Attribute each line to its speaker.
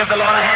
Speaker 1: Of the Lord.